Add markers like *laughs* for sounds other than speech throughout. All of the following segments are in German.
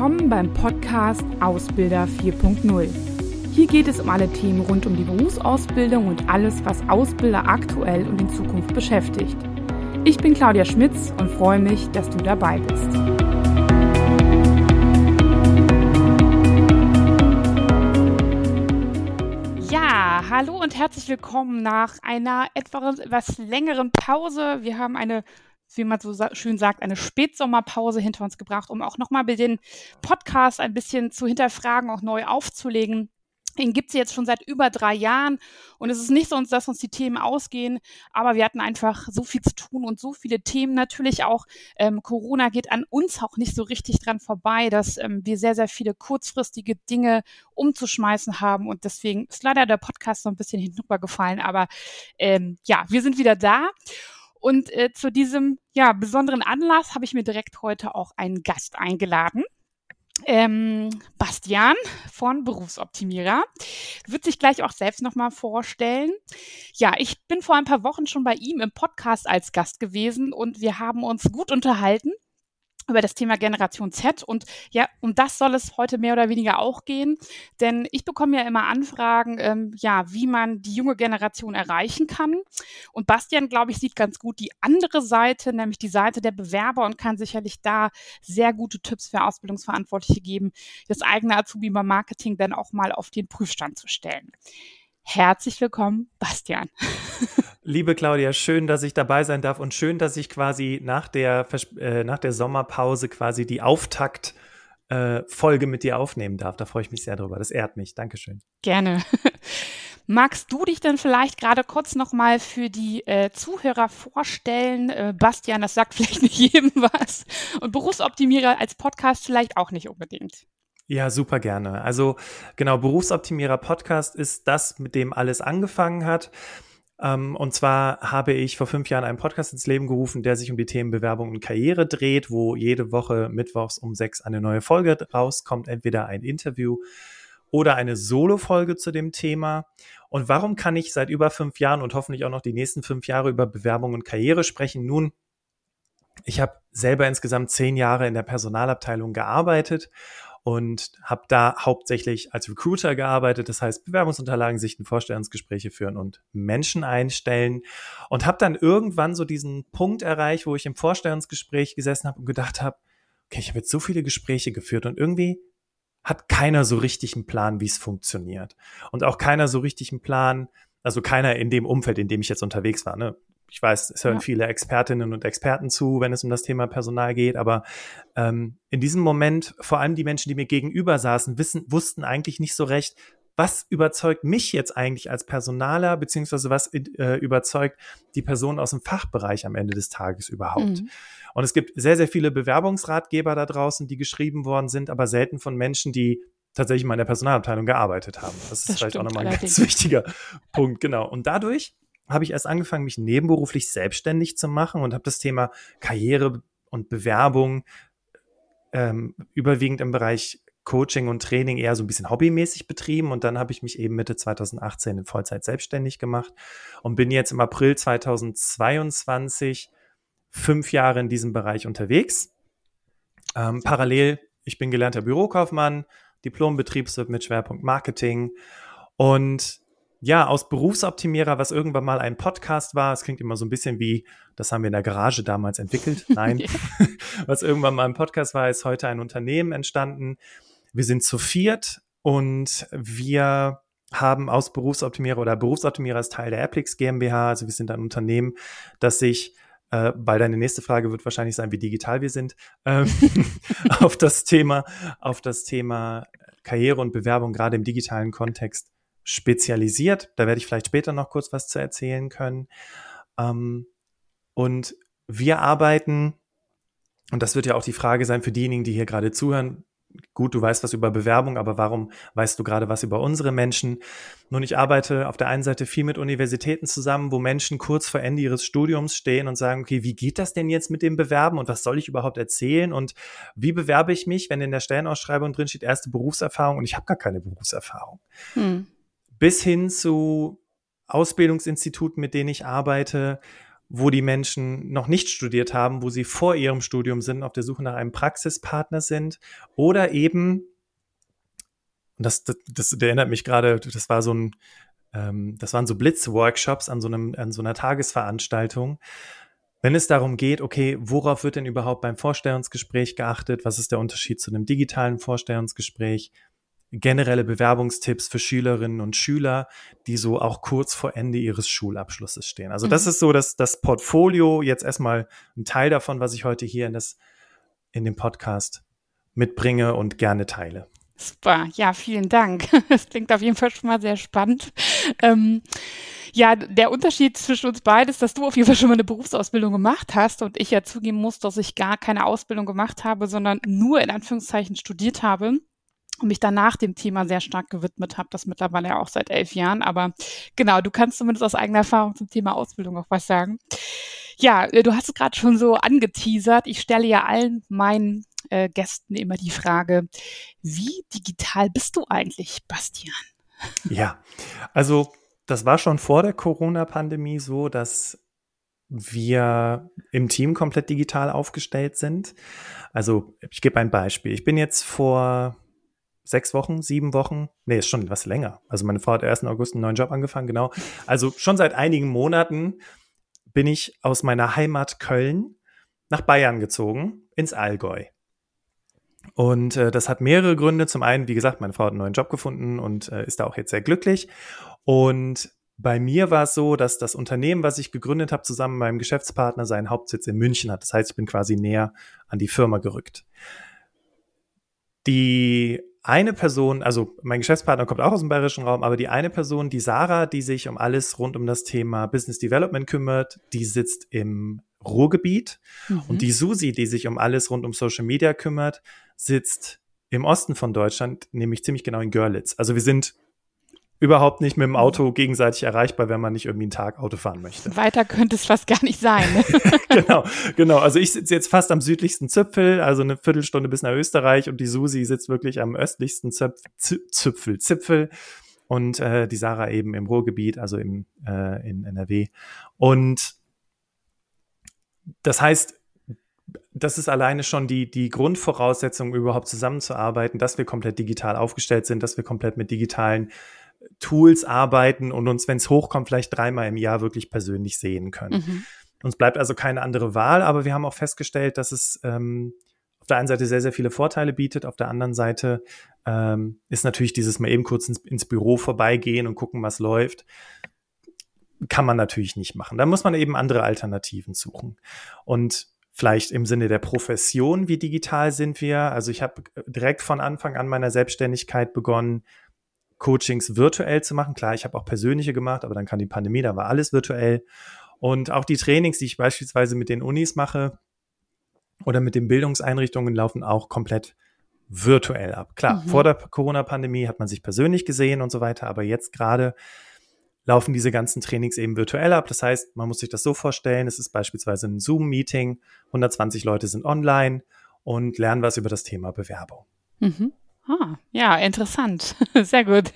willkommen beim Podcast Ausbilder 4.0. Hier geht es um alle Themen rund um die Berufsausbildung und alles, was Ausbilder aktuell und in Zukunft beschäftigt. Ich bin Claudia Schmitz und freue mich, dass du dabei bist. Ja, hallo und herzlich willkommen nach einer etwas längeren Pause. Wir haben eine wie man so schön sagt, eine Spätsommerpause hinter uns gebracht, um auch nochmal den Podcast ein bisschen zu hinterfragen, auch neu aufzulegen. Den gibt es jetzt schon seit über drei Jahren und es ist nicht so, dass uns die Themen ausgehen, aber wir hatten einfach so viel zu tun und so viele Themen. Natürlich auch ähm, Corona geht an uns auch nicht so richtig dran vorbei, dass ähm, wir sehr, sehr viele kurzfristige Dinge umzuschmeißen haben und deswegen ist leider der Podcast so ein bisschen hinübergefallen, aber ähm, ja, wir sind wieder da. Und äh, zu diesem ja, besonderen Anlass habe ich mir direkt heute auch einen Gast eingeladen. Ähm, Bastian von Berufsoptimierer wird sich gleich auch selbst nochmal vorstellen. Ja, ich bin vor ein paar Wochen schon bei ihm im Podcast als Gast gewesen und wir haben uns gut unterhalten über das Thema Generation Z. Und ja, um das soll es heute mehr oder weniger auch gehen. Denn ich bekomme ja immer Anfragen, ähm, ja, wie man die junge Generation erreichen kann. Und Bastian, glaube ich, sieht ganz gut die andere Seite, nämlich die Seite der Bewerber und kann sicherlich da sehr gute Tipps für Ausbildungsverantwortliche geben, das eigene Azubi beim Marketing dann auch mal auf den Prüfstand zu stellen. Herzlich willkommen, Bastian. Liebe Claudia, schön, dass ich dabei sein darf und schön, dass ich quasi nach der, äh, nach der Sommerpause quasi die Auftakt äh, Folge mit dir aufnehmen darf. Da freue ich mich sehr drüber. Das ehrt mich. Dankeschön. Gerne. *laughs* Magst du dich denn vielleicht gerade kurz nochmal für die äh, Zuhörer vorstellen? Äh, Bastian, das sagt *laughs* vielleicht nicht jedem was. Und Berufsoptimierer als Podcast vielleicht auch nicht unbedingt. Ja, super gerne. Also genau, Berufsoptimierer Podcast ist das, mit dem alles angefangen hat. Ähm, und zwar habe ich vor fünf Jahren einen Podcast ins Leben gerufen, der sich um die Themen Bewerbung und Karriere dreht, wo jede Woche mittwochs um sechs eine neue Folge rauskommt, entweder ein Interview oder eine Solo-Folge zu dem Thema. Und warum kann ich seit über fünf Jahren und hoffentlich auch noch die nächsten fünf Jahre über Bewerbung und Karriere sprechen? Nun, ich habe selber insgesamt zehn Jahre in der Personalabteilung gearbeitet und habe da hauptsächlich als Recruiter gearbeitet, das heißt Bewerbungsunterlagen sichten, Vorstellungsgespräche führen und Menschen einstellen und habe dann irgendwann so diesen Punkt erreicht, wo ich im Vorstellungsgespräch gesessen habe und gedacht habe, okay, ich habe jetzt so viele Gespräche geführt und irgendwie hat keiner so richtig einen Plan, wie es funktioniert und auch keiner so richtig einen Plan, also keiner in dem Umfeld, in dem ich jetzt unterwegs war. Ne? Ich weiß, es hören ja. viele Expertinnen und Experten zu, wenn es um das Thema Personal geht, aber ähm, in diesem Moment, vor allem die Menschen, die mir gegenüber saßen, wissen, wussten eigentlich nicht so recht, was überzeugt mich jetzt eigentlich als Personaler, beziehungsweise was äh, überzeugt die Person aus dem Fachbereich am Ende des Tages überhaupt. Mhm. Und es gibt sehr, sehr viele Bewerbungsratgeber da draußen, die geschrieben worden sind, aber selten von Menschen, die tatsächlich mal in der Personalabteilung gearbeitet haben. Das ist das vielleicht auch nochmal ein ganz wichtiger Punkt, genau. Und dadurch habe ich erst angefangen, mich nebenberuflich selbstständig zu machen und habe das Thema Karriere und Bewerbung ähm, überwiegend im Bereich Coaching und Training eher so ein bisschen hobbymäßig betrieben und dann habe ich mich eben Mitte 2018 in Vollzeit selbstständig gemacht und bin jetzt im April 2022 fünf Jahre in diesem Bereich unterwegs. Ähm, parallel, ich bin gelernter Bürokaufmann, Diplom-Betriebswirt mit Schwerpunkt Marketing und ja, aus Berufsoptimierer, was irgendwann mal ein Podcast war, es klingt immer so ein bisschen wie, das haben wir in der Garage damals entwickelt. *laughs* Nein, *laughs* was irgendwann mal ein Podcast war, ist heute ein Unternehmen entstanden. Wir sind zu viert und wir haben aus Berufsoptimierer oder Berufsoptimierer ist Teil der Applix GmbH. Also wir sind ein Unternehmen, das sich äh, weil deine nächste Frage wird wahrscheinlich sein, wie digital wir sind, ähm, *laughs* auf das Thema, auf das Thema Karriere und Bewerbung gerade im digitalen Kontext spezialisiert. Da werde ich vielleicht später noch kurz was zu erzählen können. Ähm, und wir arbeiten, und das wird ja auch die Frage sein für diejenigen, die hier gerade zuhören, gut, du weißt was über Bewerbung, aber warum weißt du gerade was über unsere Menschen? Nun, ich arbeite auf der einen Seite viel mit Universitäten zusammen, wo Menschen kurz vor Ende ihres Studiums stehen und sagen, okay, wie geht das denn jetzt mit dem Bewerben und was soll ich überhaupt erzählen und wie bewerbe ich mich, wenn in der Stellenausschreibung drin steht erste Berufserfahrung und ich habe gar keine Berufserfahrung. Hm bis hin zu Ausbildungsinstituten, mit denen ich arbeite, wo die Menschen noch nicht studiert haben, wo sie vor ihrem Studium sind, auf der Suche nach einem Praxispartner sind oder eben, das, das, das erinnert mich gerade, das war so ein, ähm, das waren so Blitzworkshops an so einem, an so einer Tagesveranstaltung. Wenn es darum geht, okay, worauf wird denn überhaupt beim Vorstellungsgespräch geachtet? Was ist der Unterschied zu einem digitalen Vorstellungsgespräch? Generelle Bewerbungstipps für Schülerinnen und Schüler, die so auch kurz vor Ende ihres Schulabschlusses stehen. Also mhm. das ist so das, das Portfolio, jetzt erstmal ein Teil davon, was ich heute hier in, das, in dem Podcast mitbringe und gerne teile. Super, ja, vielen Dank. *laughs* Das klingt auf jeden Fall schon mal sehr spannend. Ähm, ja, der Unterschied zwischen uns beiden ist, dass du auf jeden Fall schon mal eine Berufsausbildung gemacht hast und ich ja zugeben muss, dass ich gar keine Ausbildung gemacht habe, sondern nur in Anführungszeichen studiert habe und mich danach dem Thema sehr stark gewidmet habe, das mittlerweile ja auch seit elf Jahren. Aber genau, du kannst zumindest aus eigener Erfahrung zum Thema Ausbildung auch was sagen. Ja, äh, du hast es gerade schon so angeteasert. Ich stelle ja allen meinen äh, Gästen immer die Frage, wie digital bist du eigentlich, Bastian? *laughs* Ja, also das war schon vor der Corona-Pandemie so, dass wir im Team komplett digital aufgestellt sind. Also ich gebe ein Beispiel. Ich bin jetzt vor sechs Wochen, sieben Wochen, nee, ist schon was länger. Also meine Frau hat 1. August einen neuen Job angefangen, genau. Also schon seit einigen Monaten bin ich aus meiner Heimat Köln nach Bayern gezogen, ins Allgäu. Und äh, das hat mehrere Gründe. Zum einen, wie gesagt, meine Frau hat einen neuen Job gefunden und äh, ist da auch jetzt sehr glücklich. Und bei mir war es so, dass das Unternehmen, was ich gegründet habe, zusammen mit meinem Geschäftspartner seinen Hauptsitz in München hat. Das heißt, ich bin quasi näher an die Firma gerückt. Die eine Person, also mein Geschäftspartner kommt auch aus dem bayerischen Raum, aber die eine Person, die Sarah, die sich um alles rund um das Thema Business Development kümmert, die sitzt im Ruhrgebiet. Mhm. Und die Susi, die sich um alles rund um Social Media kümmert, sitzt im Osten von Deutschland, nämlich ziemlich genau in Görlitz. Also wir sind überhaupt nicht mit dem Auto gegenseitig erreichbar, wenn man nicht irgendwie einen Tag Auto fahren möchte. Weiter könnte es fast gar nicht sein. *laughs* genau, genau. Also ich sitze jetzt fast am südlichsten Zipfel, also eine Viertelstunde bis nach Österreich und die Susi sitzt wirklich am östlichsten Zöpf Zipfel, Zipfel und äh, die Sarah eben im Ruhrgebiet, also im, äh, in NRW. Und das heißt, das ist alleine schon die, die Grundvoraussetzung, überhaupt zusammenzuarbeiten, dass wir komplett digital aufgestellt sind, dass wir komplett mit digitalen Tools arbeiten und uns, wenn es hochkommt, vielleicht dreimal im Jahr wirklich persönlich sehen können. Mhm. Uns bleibt also keine andere Wahl, aber wir haben auch festgestellt, dass es ähm, auf der einen Seite sehr, sehr viele Vorteile bietet, auf der anderen Seite ähm, ist natürlich dieses mal eben kurz ins, ins Büro vorbeigehen und gucken, was läuft kann man natürlich nicht machen. Da muss man eben andere Alternativen suchen. Und vielleicht im Sinne der Profession, wie digital sind wir? Also ich habe direkt von Anfang an meiner Selbstständigkeit begonnen, Coachings virtuell zu machen. Klar, ich habe auch persönliche gemacht, aber dann kam die Pandemie, da war alles virtuell. Und auch die Trainings, die ich beispielsweise mit den Unis mache oder mit den Bildungseinrichtungen, laufen auch komplett virtuell ab. Klar, mhm. vor der Corona-Pandemie hat man sich persönlich gesehen und so weiter, aber jetzt gerade laufen diese ganzen Trainings eben virtuell ab. Das heißt, man muss sich das so vorstellen, es ist beispielsweise ein Zoom-Meeting, 120 Leute sind online und lernen was über das Thema Bewerbung. Mhm. Ah, ja, interessant. *laughs* Sehr gut.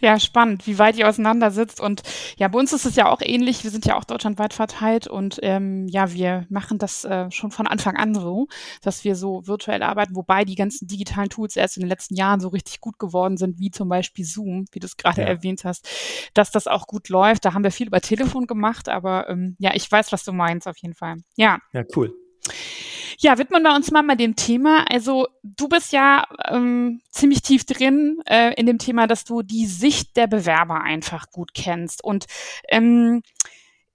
Ja, spannend, wie weit ihr auseinander sitzt. Und ja, bei uns ist es ja auch ähnlich. Wir sind ja auch deutschlandweit verteilt und ähm, ja, wir machen das äh, schon von Anfang an so, dass wir so virtuell arbeiten, wobei die ganzen digitalen Tools erst in den letzten Jahren so richtig gut geworden sind, wie zum Beispiel Zoom, wie du es gerade ja. erwähnt hast, dass das auch gut läuft. Da haben wir viel über Telefon gemacht, aber ähm, ja, ich weiß, was du meinst auf jeden Fall. Ja. Ja, cool. Ja, widmen wir uns mal mal dem Thema. Also du bist ja ähm, ziemlich tief drin äh, in dem Thema, dass du die Sicht der Bewerber einfach gut kennst. Und ähm,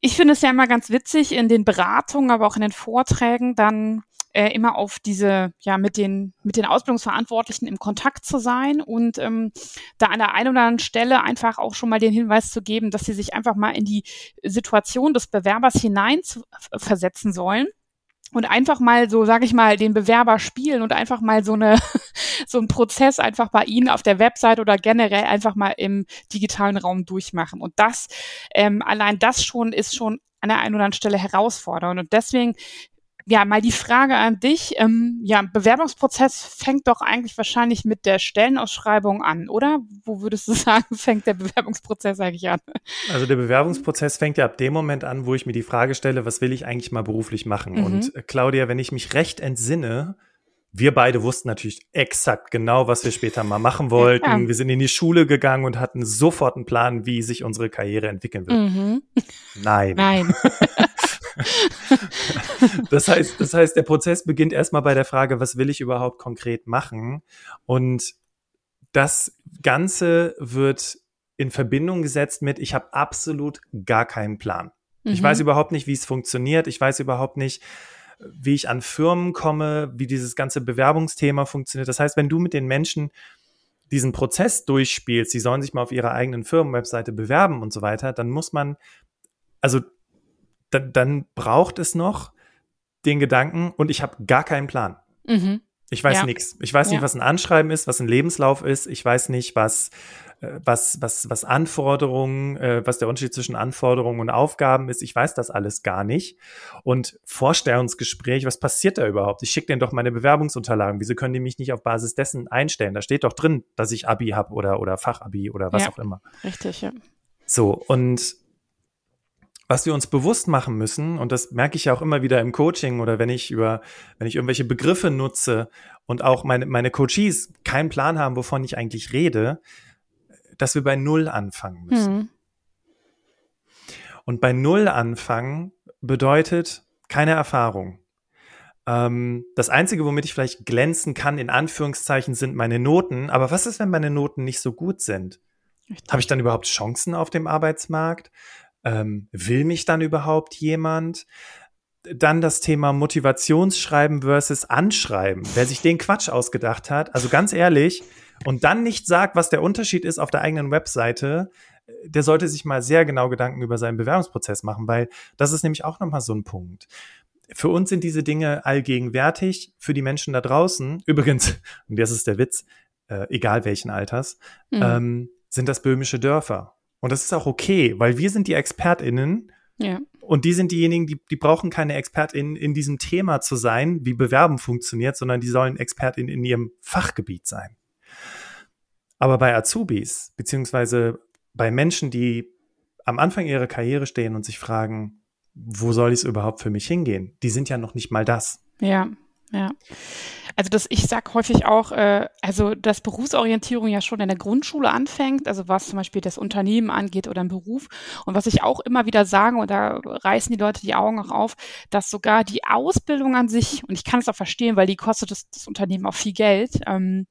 ich finde es ja immer ganz witzig in den Beratungen, aber auch in den Vorträgen dann äh, immer auf diese, ja, mit den, mit den Ausbildungsverantwortlichen im Kontakt zu sein und ähm, da an der einen oder anderen Stelle einfach auch schon mal den Hinweis zu geben, dass sie sich einfach mal in die Situation des Bewerbers hinein zu, versetzen sollen und einfach mal so, sage ich mal, den Bewerber spielen und einfach mal so eine *laughs* so einen Prozess einfach bei Ihnen auf der Website oder generell einfach mal im digitalen Raum durchmachen. Und das ähm, allein das schon ist schon an der einen oder anderen Stelle herausfordernd. Und deswegen ja, mal die Frage an dich. Ähm, ja, Bewerbungsprozess fängt doch eigentlich wahrscheinlich mit der Stellenausschreibung an, oder? Wo würdest du *laughs* sagen, fängt der Bewerbungsprozess eigentlich an? Also der Bewerbungsprozess fängt ja ab dem Moment an, wo ich mir die Frage stelle, was will ich eigentlich mal beruflich machen? Mhm. Und äh, Claudia, wenn ich mich recht entsinne, wir beide wussten natürlich exakt genau, was wir später mal machen *laughs* wollten. Ja. Wir sind in die Schule gegangen und hatten sofort einen Plan, wie sich unsere Karriere entwickeln wird. Mhm. Nein. Nein. *laughs* *laughs* das heißt, das heißt, der Prozess beginnt erstmal bei der Frage, was will ich überhaupt konkret machen? Und das Ganze wird in Verbindung gesetzt mit, ich habe absolut gar keinen Plan. Mhm. Ich weiß überhaupt nicht, wie es funktioniert. Ich weiß überhaupt nicht, wie ich an Firmen komme, wie dieses ganze Bewerbungsthema funktioniert. Das heißt, wenn du mit den Menschen diesen Prozess durchspielst, sie sollen sich mal auf ihrer eigenen Firmenwebseite bewerben und so weiter, dann muss man, also dann, dann braucht es noch den Gedanken und ich habe gar keinen Plan. Mhm. Ich weiß ja. nichts. Ich weiß ja. nicht, was ein Anschreiben ist, was ein Lebenslauf ist. Ich weiß nicht, was äh, was, was, was Anforderungen, äh, was der Unterschied zwischen Anforderungen und Aufgaben ist. Ich weiß das alles gar nicht. Und Vorstellungsgespräch, was passiert da überhaupt? Ich schicke denen doch meine Bewerbungsunterlagen. Wieso können die mich nicht auf Basis dessen einstellen? Da steht doch drin, dass ich Abi habe oder, oder Fachabi oder was ja, auch immer. Richtig, ja. So, und was wir uns bewusst machen müssen, und das merke ich ja auch immer wieder im Coaching oder wenn ich über, wenn ich irgendwelche Begriffe nutze und auch meine, meine Coaches keinen Plan haben, wovon ich eigentlich rede, dass wir bei Null anfangen müssen. Mhm. Und bei Null anfangen bedeutet keine Erfahrung. Ähm, das Einzige, womit ich vielleicht glänzen kann, in Anführungszeichen, sind meine Noten. Aber was ist, wenn meine Noten nicht so gut sind? Habe ich dann überhaupt Chancen auf dem Arbeitsmarkt? Ähm, will mich dann überhaupt jemand? Dann das Thema Motivationsschreiben versus Anschreiben. Wer sich den Quatsch ausgedacht hat, also ganz ehrlich, und dann nicht sagt, was der Unterschied ist auf der eigenen Webseite, der sollte sich mal sehr genau Gedanken über seinen Bewerbungsprozess machen, weil das ist nämlich auch nochmal so ein Punkt. Für uns sind diese Dinge allgegenwärtig, für die Menschen da draußen, übrigens, und das ist der Witz, äh, egal welchen Alters, mhm. ähm, sind das böhmische Dörfer. Und das ist auch okay, weil wir sind die ExpertInnen. Ja. Und die sind diejenigen, die, die brauchen keine ExpertInnen in diesem Thema zu sein, wie Bewerben funktioniert, sondern die sollen ExpertInnen in ihrem Fachgebiet sein. Aber bei Azubis, beziehungsweise bei Menschen, die am Anfang ihrer Karriere stehen und sich fragen, wo soll es überhaupt für mich hingehen? Die sind ja noch nicht mal das. Ja, ja. Also das, ich sag häufig auch, äh, also dass Berufsorientierung ja schon in der Grundschule anfängt, also was zum Beispiel das Unternehmen angeht oder ein Beruf. Und was ich auch immer wieder sage, und da reißen die Leute die Augen auch auf, dass sogar die Ausbildung an sich, und ich kann es auch verstehen, weil die kostet das, das Unternehmen auch viel Geld, ähm,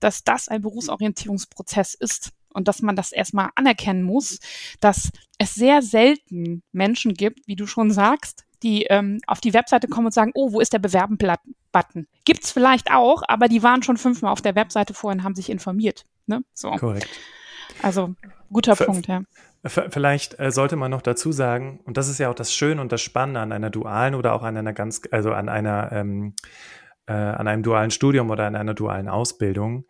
dass das ein Berufsorientierungsprozess ist und dass man das erstmal anerkennen muss, dass es sehr selten Menschen gibt, wie du schon sagst, die ähm, auf die Webseite kommen und sagen, oh, wo ist der Bewerben-Button? Gibt's vielleicht auch, aber die waren schon fünfmal auf der Webseite vorher und haben sich informiert. Ne? So. Korrekt. Also guter Ver Punkt, ja. Vielleicht äh, sollte man noch dazu sagen, und das ist ja auch das Schöne und das Spannende an einer dualen oder auch an einer ganz, also an einer, ähm, äh, an einem dualen Studium oder an einer dualen Ausbildung,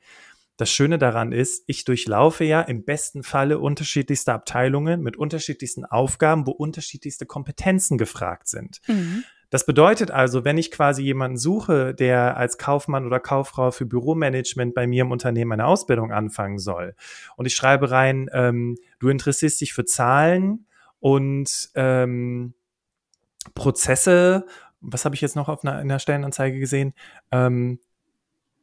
das Schöne daran ist, ich durchlaufe ja im besten Falle unterschiedlichste Abteilungen mit unterschiedlichsten Aufgaben, wo unterschiedlichste Kompetenzen gefragt sind. Mhm. Das bedeutet also, wenn ich quasi jemanden suche, der als Kaufmann oder Kauffrau für Büromanagement bei mir im Unternehmen eine Ausbildung anfangen soll und ich schreibe rein, ähm, du interessierst dich für Zahlen und ähm, Prozesse, was habe ich jetzt noch auf einer, in einer Stellenanzeige gesehen? Ähm,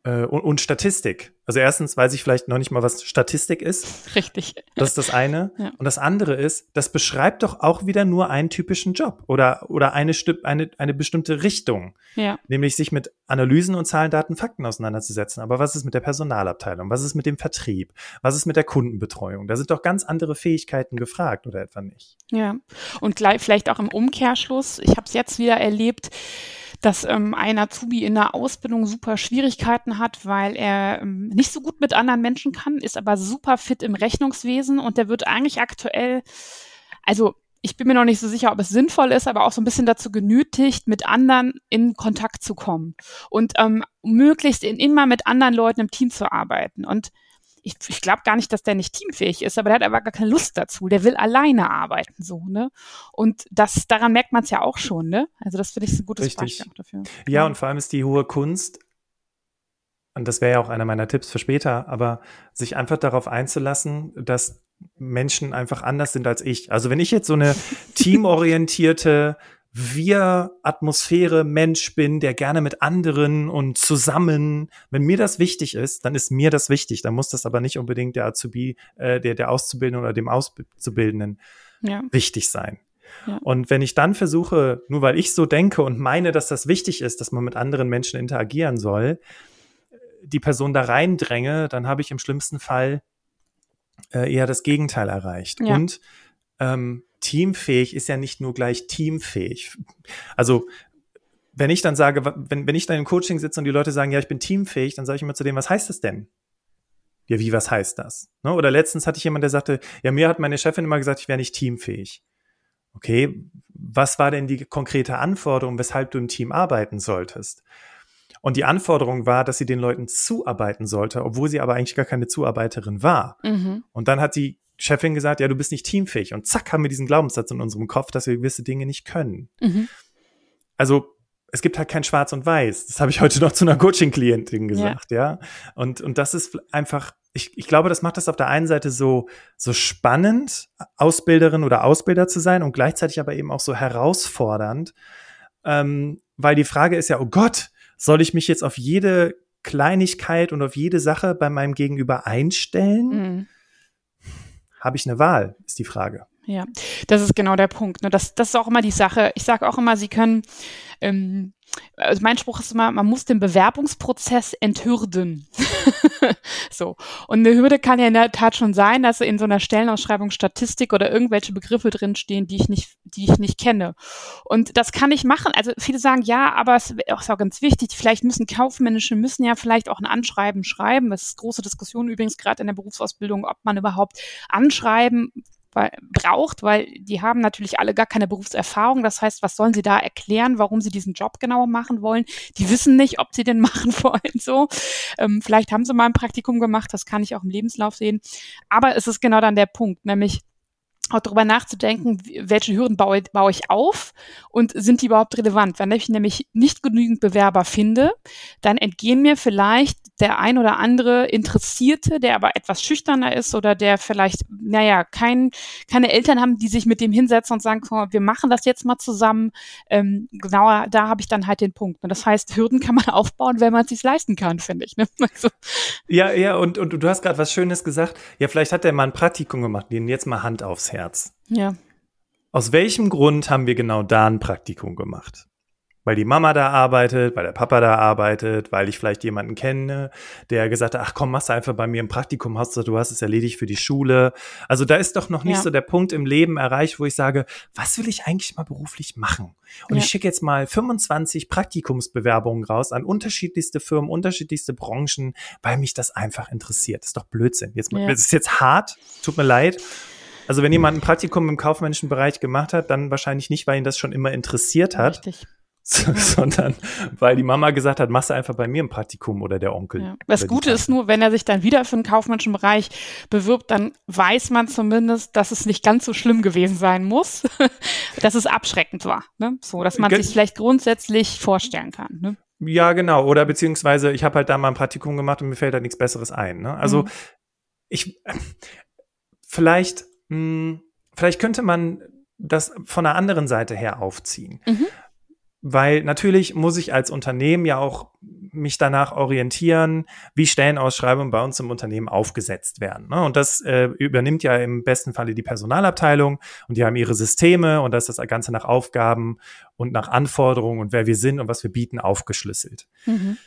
äh, und, und, Statistik. Also erstens weiß ich vielleicht noch nicht mal, was Statistik ist. Richtig. Das ist das eine. *laughs* Ja. Und das andere ist, das beschreibt doch auch wieder nur einen typischen Job oder, oder eine, eine, eine bestimmte Richtung. Ja. Nämlich sich mit Analysen und Zahlen, Daten, Fakten auseinanderzusetzen. Aber was ist mit der Personalabteilung? Was ist mit dem Vertrieb? Was ist mit der Kundenbetreuung? Da sind doch ganz andere Fähigkeiten gefragt oder etwa nicht. Ja. Und gleich, vielleicht auch im Umkehrschluss. Ich habe es jetzt wieder erlebt dass ähm, ein Azubi in der Ausbildung super Schwierigkeiten hat, weil er ähm, nicht so gut mit anderen Menschen kann, ist aber super fit im Rechnungswesen und der wird eigentlich aktuell, also ich bin mir noch nicht so sicher, ob es sinnvoll ist, aber auch so ein bisschen dazu genötigt, mit anderen in Kontakt zu kommen und ähm, möglichst in, immer mit anderen Leuten im Team zu arbeiten. Und ich, ich glaube gar nicht, dass der nicht teamfähig ist, aber der hat aber gar keine Lust dazu. Der will alleine arbeiten, so, ne? Und das, daran merkt man es ja auch schon, ne? Also das finde ich ein gutes Richtig. Beispiel dafür. Ja, und vor allem ist die hohe Kunst, und das wäre ja auch einer meiner Tipps für später, aber sich einfach darauf einzulassen, dass Menschen einfach anders sind als ich. Also wenn ich jetzt so eine *laughs* teamorientierte wir-Atmosphäre Mensch bin, der gerne mit anderen und zusammen, wenn mir das wichtig ist, dann ist mir das wichtig. Dann muss das aber nicht unbedingt der Azubi, äh, der, der Auszubildende oder dem Auszubildenden Ja. wichtig sein. Ja. Und wenn ich dann versuche, nur weil ich so denke und meine, dass das wichtig ist, dass man mit anderen Menschen interagieren soll, die Person da reindränge, dann habe ich im schlimmsten Fall äh, eher das Gegenteil erreicht. Ja. Und ähm, teamfähig ist ja nicht nur gleich teamfähig. Also wenn ich dann sage, wenn, wenn ich dann im Coaching sitze und die Leute sagen, ja, ich bin teamfähig, dann sage ich immer zu denen, was heißt das denn? Ja, wie, was heißt das? Ne? Oder letztens hatte ich jemand, der sagte, ja, mir hat meine Chefin immer gesagt, ich wäre nicht teamfähig. Okay, was war denn die konkrete Anforderung, weshalb du im Team arbeiten solltest? Und die Anforderung war, dass sie den Leuten zuarbeiten sollte, obwohl sie aber eigentlich gar keine Zuarbeiterin war. Mhm. Und dann hat die Chefin gesagt, ja, du bist nicht teamfähig. Und zack, haben wir diesen Glaubenssatz in unserem Kopf, dass wir gewisse Dinge nicht können. Mhm. Also es gibt halt kein Schwarz und Weiß. Das habe ich heute noch zu einer Coaching-Klientin gesagt, ja. Und, und das ist einfach, ich, ich glaube, das macht das auf der einen Seite so, so spannend, Ausbilderin oder Ausbilder zu sein und gleichzeitig aber eben auch so herausfordernd, ähm, weil die Frage ist ja, oh Gott, soll ich mich jetzt auf jede Kleinigkeit und auf jede Sache bei meinem Gegenüber einstellen? Mhm. Habe ich eine Wahl, ist die Frage. Ja, das ist genau der Punkt. Ne? Das, das ist auch immer die Sache. Ich sage auch immer, Sie können, ähm, also mein Spruch ist immer, man muss den Bewerbungsprozess enthürden. *laughs* so. Und eine Hürde kann ja in der Tat schon sein, dass in so einer Stellenausschreibung Statistik oder irgendwelche Begriffe drinstehen, die ich nicht, die ich nicht kenne. Und das kann ich machen. Also viele sagen, ja, aber es ist auch ganz wichtig, vielleicht müssen Kaufmännische, müssen ja vielleicht auch ein Anschreiben schreiben. Das ist große Diskussion übrigens gerade in der Berufsausbildung, ob man überhaupt Anschreiben weil, braucht, weil die haben natürlich alle gar keine Berufserfahrung. Das heißt, was sollen sie da erklären, warum sie diesen Job genau machen wollen? Die wissen nicht, ob sie den *laughs* machen wollen. So, ähm, vielleicht haben sie mal ein Praktikum gemacht. Das kann ich auch im Lebenslauf sehen. Aber es ist genau dann der Punkt, nämlich auch darüber nachzudenken, welche Hürden baue, baue ich auf und sind die überhaupt relevant? Wenn ich nämlich nicht genügend Bewerber finde, dann entgehen mir vielleicht der ein oder andere Interessierte, der aber etwas schüchterner ist oder der vielleicht, naja, kein, keine Eltern haben, die sich mit dem hinsetzen und sagen, komm, wir machen das jetzt mal zusammen. Ähm, genauer, da habe ich dann halt den Punkt. Und das heißt, Hürden kann man *laughs* aufbauen, wenn man es sich leisten kann, finde ich. Ne? *laughs* Also, Ja, ja, und, und du hast gerade was Schönes gesagt. Ja, vielleicht hat der mal ein Praktikum gemacht. Jetzt mal Hand aufs Herz. ja. Aus welchem Grund haben wir genau da ein Praktikum gemacht? Weil die Mama da arbeitet, weil der Papa da arbeitet, weil ich vielleicht jemanden kenne, der gesagt hat, ach komm, machst du einfach bei mir ein Praktikum, hast du, du hast es erledigt für die Schule. Also da ist doch noch nicht Ja. so der Punkt im Leben erreicht, wo ich sage, was will ich eigentlich mal beruflich machen? Und Ja. ich schicke jetzt mal 25 Praktikumsbewerbungen raus an unterschiedlichste Firmen, unterschiedlichste Branchen, weil mich das einfach interessiert. Das ist doch Blödsinn. Jetzt Ja. das ist jetzt hart, tut mir leid. Also wenn jemand ein Praktikum im kaufmännischen Bereich gemacht hat, dann wahrscheinlich nicht, weil ihn das schon immer interessiert hat, Richtig. *laughs* sondern weil die Mama gesagt hat, machst du einfach bei mir ein Praktikum oder der Onkel. Ja. Das Gute ist nur, wenn er sich dann wieder für den kaufmännischen Bereich bewirbt, dann weiß man zumindest, dass es nicht ganz so schlimm gewesen sein muss, *laughs* dass es abschreckend war. Ne? So, dass man Ge- sich vielleicht grundsätzlich vorstellen kann. Ne? Ja, genau. Oder beziehungsweise ich habe halt da mal ein Praktikum gemacht und mir fällt da nichts Besseres ein. Ne? Also Mhm. ich vielleicht, mh, vielleicht könnte man das von einer anderen Seite her aufziehen. Mhm. Weil natürlich muss ich als Unternehmen ja auch mich danach orientieren, wie Stellenausschreibungen bei uns im Unternehmen aufgesetzt werden. Ne? Und das äh, übernimmt ja im besten Falle die Personalabteilung und die haben ihre Systeme und da ist das Ganze nach Aufgaben und nach Anforderungen und wer wir sind und was wir bieten aufgeschlüsselt. Mhm.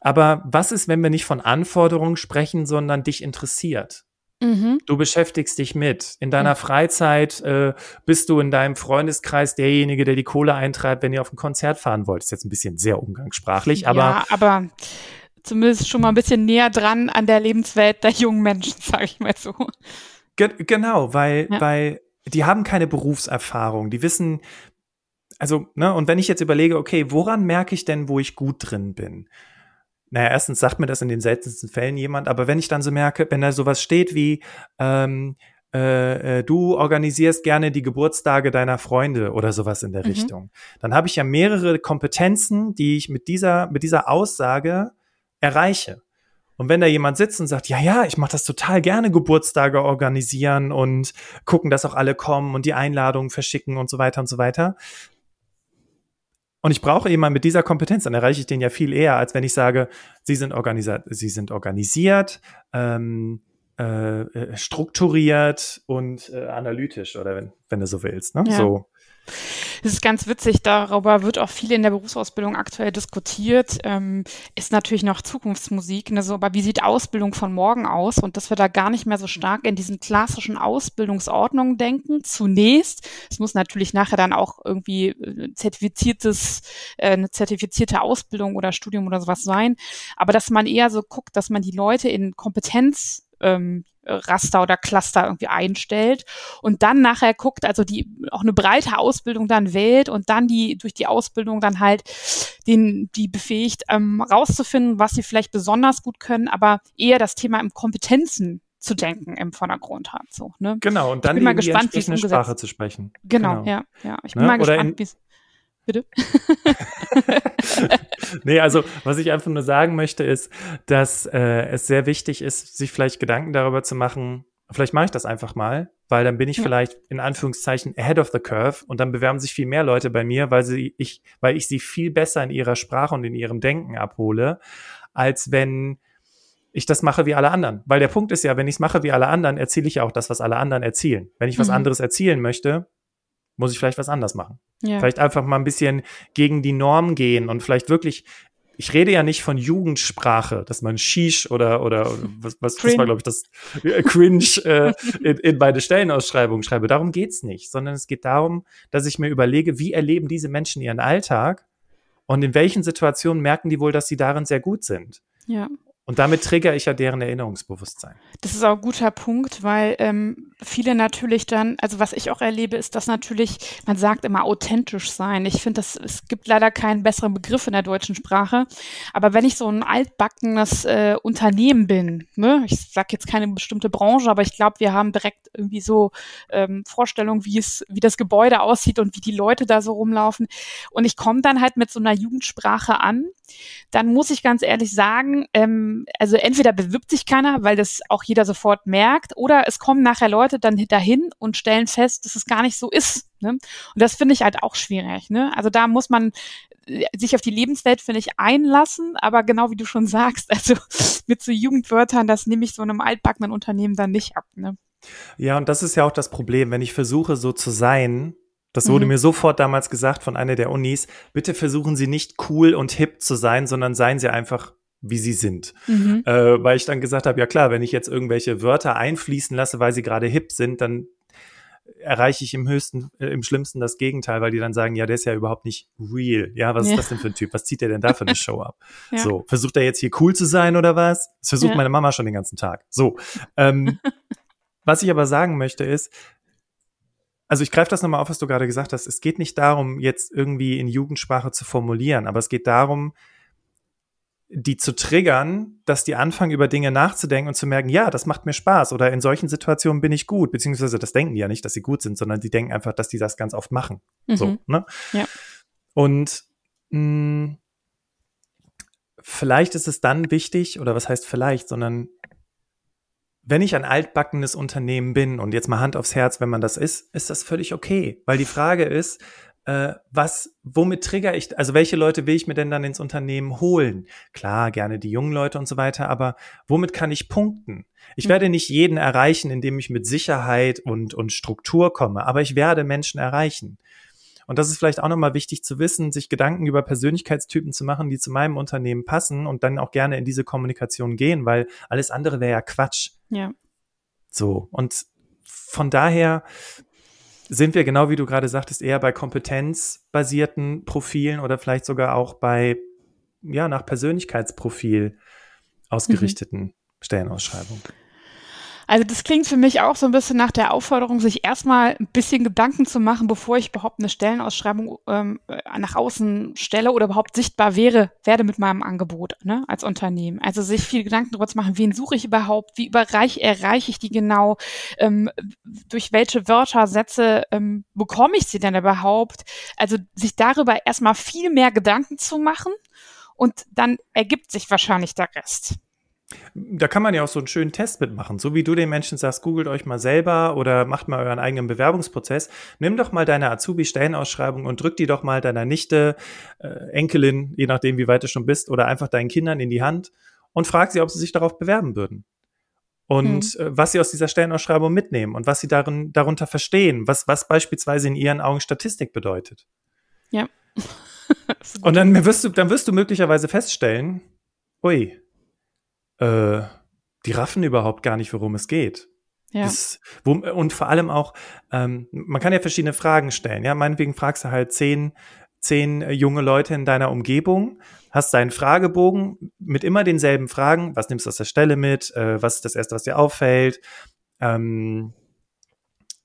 Aber was ist, wenn wir nicht von Anforderungen sprechen, sondern dich interessiert? Mhm. Du beschäftigst dich mit. In deiner Freizeit äh, bist du in deinem Freundeskreis derjenige, der die Kohle eintreibt, wenn ihr auf ein Konzert fahren wollt. Ist jetzt ein bisschen sehr umgangssprachlich, aber ja, aber zumindest schon mal ein bisschen näher dran an der Lebenswelt der jungen Menschen, *laughs* sage ich mal so. ge genau, weil, Ja. weil die haben keine Berufserfahrung. Die wissen, also, ne, und wenn ich jetzt überlege, okay, woran merke ich denn, wo ich gut drin bin? Naja, erstens sagt mir das in den seltensten Fällen jemand, aber wenn ich dann so merke, wenn da sowas steht wie, ähm, äh, äh, du organisierst gerne die Geburtstage deiner Freunde oder sowas in der mhm. Richtung, dann habe ich ja mehrere Kompetenzen, die ich mit dieser, mit dieser Aussage erreiche. Und wenn da jemand sitzt und sagt, ja, ja, ich mache das total gerne, Geburtstage organisieren und gucken, dass auch alle kommen und die Einladungen verschicken und so weiter und so weiter, und ich brauche jemanden mit dieser Kompetenz, dann erreiche ich den ja viel eher, als wenn ich sage, sie sind, organisiert, sie sind organisiert, ähm, äh, äh, strukturiert und äh, analytisch, oder wenn, wenn du so willst. Ne? Ja. So. Es ist ganz witzig, darüber wird auch viel in der Berufsausbildung aktuell diskutiert. Ähm, ist natürlich noch Zukunftsmusik, ne? so, aber wie sieht Ausbildung von morgen aus? Und dass wir da gar nicht mehr so stark in diesen klassischen Ausbildungsordnungen denken. Zunächst, es muss natürlich nachher dann auch irgendwie äh, zertifiziertes, äh, eine zertifizierte Ausbildung oder Studium oder sowas sein. Aber dass man eher so guckt, dass man die Leute in Kompetenz ähm, Raster oder Cluster irgendwie einstellt und dann nachher guckt, also die auch eine breite Ausbildung dann wählt und dann die durch die Ausbildung dann halt den die befähigt ähm, rauszufinden, was sie vielleicht besonders gut können, aber eher das Thema im Kompetenzen zu denken im Vordergrund hat. So, ne? Genau, und dann ich bin mal gespannt, wie es Sprache zu sprechen. Genau, genau. ja, ja. Ich bin ne? mal gespannt, wie es Bitte? *laughs* *laughs* *laughs* nee, also was ich einfach nur sagen möchte, ist, dass äh, es sehr wichtig ist, sich vielleicht Gedanken darüber zu machen, vielleicht mache ich das einfach mal, weil dann bin ich ja. vielleicht in Anführungszeichen ahead of the curve und dann bewerben sich viel mehr Leute bei mir, weil sie ich, weil ich sie viel besser in ihrer Sprache und in ihrem Denken abhole, als wenn ich das mache wie alle anderen. Weil der Punkt ist ja, wenn ich es mache wie alle anderen, erziele ich ja auch das, was alle anderen erzielen. Wenn ich was mhm. anderes erzielen möchte, muss ich vielleicht was anders machen. Ja. Vielleicht einfach mal ein bisschen gegen die Norm gehen und vielleicht wirklich ich rede ja nicht von Jugendsprache, dass man Shish oder oder was, was das war glaube ich das äh, Cringe äh, in, in meine Stellenausschreibung schreibe. Darum geht's nicht, sondern es geht darum, dass ich mir überlege, wie erleben diese Menschen ihren Alltag und in welchen Situationen merken die wohl, dass sie darin sehr gut sind. Ja. Und damit triggere ich ja deren Erinnerungsbewusstsein. Das ist auch ein guter Punkt, weil ähm, viele natürlich dann, also was ich auch erlebe, ist, dass natürlich, man sagt immer authentisch sein. Ich finde, es gibt leider keinen besseren Begriff in der deutschen Sprache. Aber wenn ich so ein altbackenes äh, Unternehmen bin, ne, ich sage jetzt keine bestimmte Branche, aber ich glaube, wir haben direkt irgendwie so ähm, Vorstellungen, wie es, wie das Gebäude aussieht und wie die Leute da so rumlaufen. Und ich komme dann halt mit so einer Jugendsprache an, dann muss ich ganz ehrlich sagen, ähm, also entweder bewirbt sich keiner, weil das auch jeder sofort merkt, oder es kommen nachher Leute dann dahin und stellen fest, dass es gar nicht so ist. Ne? Und das finde ich halt auch schwierig. Ne? Also da muss man äh, sich auf die Lebenswelt, finde ich, einlassen, aber genau wie du schon sagst, *laughs* also mit so Jugendwörtern, das nehme ich so einem altbackenen Unternehmen dann nicht ab. Ne? Ja, und das ist ja auch das Problem, wenn ich versuche, so zu sein, das wurde mhm. mir sofort damals gesagt von einer der Unis. Bitte versuchen Sie nicht cool und hip zu sein, sondern seien Sie einfach wie sie sind. Mhm. Äh, weil ich dann gesagt habe, ja klar, wenn ich jetzt irgendwelche Wörter einfließen lasse, weil sie gerade hip sind, dann erreiche ich im höchsten, äh, im schlimmsten das Gegenteil, weil die dann sagen, ja, der ist ja überhaupt nicht real. Ja, was ja. ist das denn für ein Typ? Was zieht der denn da für eine *laughs* Show ab? Ja. So, versucht er jetzt hier cool zu sein oder was? Das versucht ja. meine Mama schon den ganzen Tag. So, ähm, *laughs* was ich aber sagen möchte ist, also ich greife das nochmal auf, was du gerade gesagt hast. Es geht nicht darum, jetzt irgendwie in Jugendsprache zu formulieren, aber es geht darum, die zu triggern, dass die anfangen, über Dinge nachzudenken und zu merken, ja, das macht mir Spaß oder in solchen Situationen bin ich gut, beziehungsweise das denken die ja nicht, dass sie gut sind, sondern die denken einfach, dass die das ganz oft machen. Mhm. So, ne? Ja. Und mh, hm, vielleicht ist es dann wichtig, oder was heißt vielleicht, sondern wenn ich ein altbackenes Unternehmen bin und jetzt mal Hand aufs Herz, wenn man das ist, ist das völlig okay. Weil die Frage ist, was, womit trigger ich, also welche Leute will ich mir denn dann ins Unternehmen holen? Klar, gerne die jungen Leute und so weiter, aber womit kann ich punkten? Ich mhm. werde nicht jeden erreichen, indem ich mit Sicherheit und, und Struktur komme, aber ich werde Menschen erreichen. Und das ist vielleicht auch nochmal wichtig zu wissen, sich Gedanken über Persönlichkeitstypen zu machen, die zu meinem Unternehmen passen und dann auch gerne in diese Kommunikation gehen, weil alles andere wäre ja Quatsch. Ja. So. Und von daher sind wir genau wie du gerade sagtest, eher bei kompetenzbasierten Profilen oder vielleicht sogar auch bei, ja, nach Persönlichkeitsprofil ausgerichteten mhm. Stellenausschreibungen. Also das klingt für mich auch so ein bisschen nach der Aufforderung, sich erstmal ein bisschen Gedanken zu machen, bevor ich überhaupt eine Stellenausschreibung ähm, äh, nach außen stelle oder überhaupt sichtbar wäre, werde mit meinem Angebot ne, als Unternehmen. Also sich viel Gedanken darüber zu machen, wen suche ich überhaupt, wie überreich erreiche ich die genau, ähm, durch welche Wörter, Sätze ähm, bekomme ich sie denn überhaupt. Also sich darüber erstmal viel mehr Gedanken zu machen und dann ergibt sich wahrscheinlich der Rest. Da kann man ja auch so einen schönen Test mitmachen. So wie du den Menschen sagst, googelt euch mal selber oder macht mal euren eigenen Bewerbungsprozess. Nimm doch mal deine Azubi-Stellenausschreibung und drück die doch mal deiner Nichte, äh, Enkelin, je nachdem, wie weit du schon bist, oder einfach deinen Kindern in die Hand und frag sie, ob sie sich darauf bewerben würden. Und hm. äh, was sie aus dieser Stellenausschreibung mitnehmen und was sie darin, darunter verstehen, was, was beispielsweise in ihren Augen Statistik bedeutet. Ja. *laughs* und dann wirst du, dann wirst du möglicherweise feststellen, ui, äh, die raffen überhaupt gar nicht, worum es geht. Ja. Das, wo, und vor allem auch, ähm, man kann ja verschiedene Fragen stellen. Ja, meinetwegen fragst du halt zehn, zehn äh, junge Leute in deiner Umgebung, hast deinen Fragebogen mit immer denselben Fragen. Was nimmst du aus der Stelle mit? Äh, was ist das Erste, was dir auffällt? Ähm,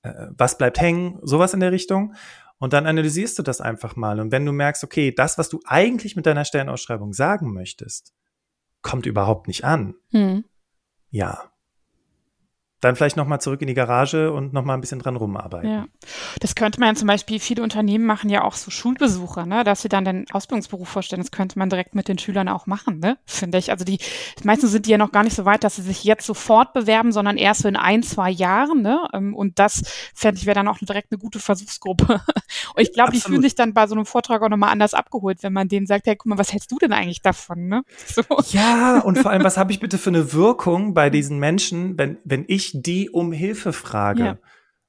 äh, was bleibt hängen? Sowas in der Richtung. Und dann analysierst du das einfach mal. Und wenn du merkst, okay, das, was du eigentlich mit deiner Stellenausschreibung sagen möchtest, kommt überhaupt nicht an. Hm. Ja, dann vielleicht nochmal zurück in die Garage und nochmal ein bisschen dran rumarbeiten. Ja. Das könnte man zum Beispiel, viele Unternehmen machen ja auch so Schulbesuche, ne, dass sie dann den Ausbildungsberuf vorstellen. Das könnte man direkt mit den Schülern auch machen, ne, finde ich. Also die, meistens sind die ja noch gar nicht so weit, dass sie sich jetzt sofort bewerben, sondern erst so in ein, zwei Jahren, ne, ähm, und das fände ich wäre dann auch direkt eine gute Versuchsgruppe. *laughs* Und ich glaube, die fühlen sich dann bei so einem Vortrag auch nochmal anders abgeholt, wenn man denen sagt, hey, guck mal, was hältst du denn eigentlich davon, ne? *laughs* So. Ja, und vor allem, was habe ich bitte für eine Wirkung bei diesen Menschen, wenn, wenn ich die um Hilfe frage, ja.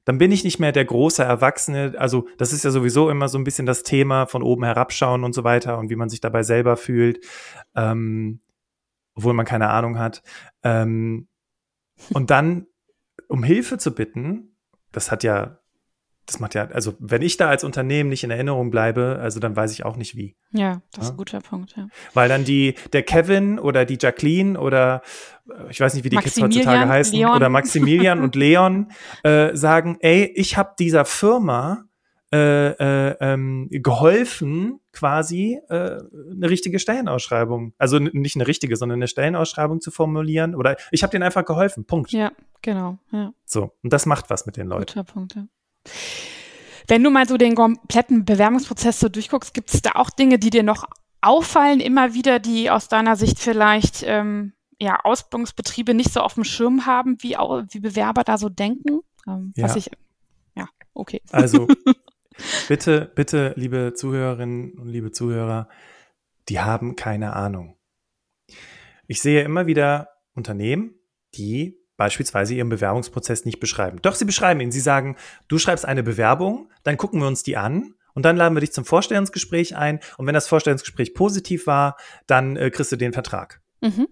dann bin ich nicht mehr der große Erwachsene. Also das ist ja sowieso immer so ein bisschen das Thema von oben herabschauen und so weiter und wie man sich dabei selber fühlt, ähm, obwohl man keine Ahnung hat. Ähm, und dann um Hilfe zu bitten, das hat ja das macht ja, also wenn ich da als Unternehmen nicht in Erinnerung bleibe, also dann weiß ich auch nicht wie. Ja, das ja? ist ein guter Punkt, ja. Weil dann die, der Kevin oder die Jacqueline oder äh, ich weiß nicht, wie die Kids heutzutage heißen, Leon. oder Maximilian und Leon äh, sagen, ey, ich habe dieser Firma äh, äh, ähm, geholfen, quasi äh, eine richtige Stellenausschreibung, also nicht eine richtige, sondern eine Stellenausschreibung zu formulieren. Oder ich habe denen einfach geholfen. Punkt. Ja, genau. Ja. So, und das macht was mit den Leuten. Guter Punkt, ja. Wenn du mal so den kompletten Bewerbungsprozess so durchguckst, gibt es da auch Dinge, die dir noch auffallen, immer wieder, die aus deiner Sicht vielleicht ähm, ja, Ausbildungsbetriebe nicht so auf dem Schirm haben, wie, wie Bewerber da so denken? Ähm, ja. Was ich, ja, okay. Also *laughs* bitte, bitte, liebe Zuhörerinnen und liebe Zuhörer, die haben keine Ahnung. Ich sehe immer wieder Unternehmen, die beispielsweise ihren Bewerbungsprozess nicht beschreiben. Doch sie beschreiben ihn. Sie sagen, du schreibst eine Bewerbung, dann gucken wir uns die an und dann laden wir dich zum Vorstellungsgespräch ein. Und wenn das Vorstellungsgespräch positiv war, dann äh, kriegst du den Vertrag. Mhm.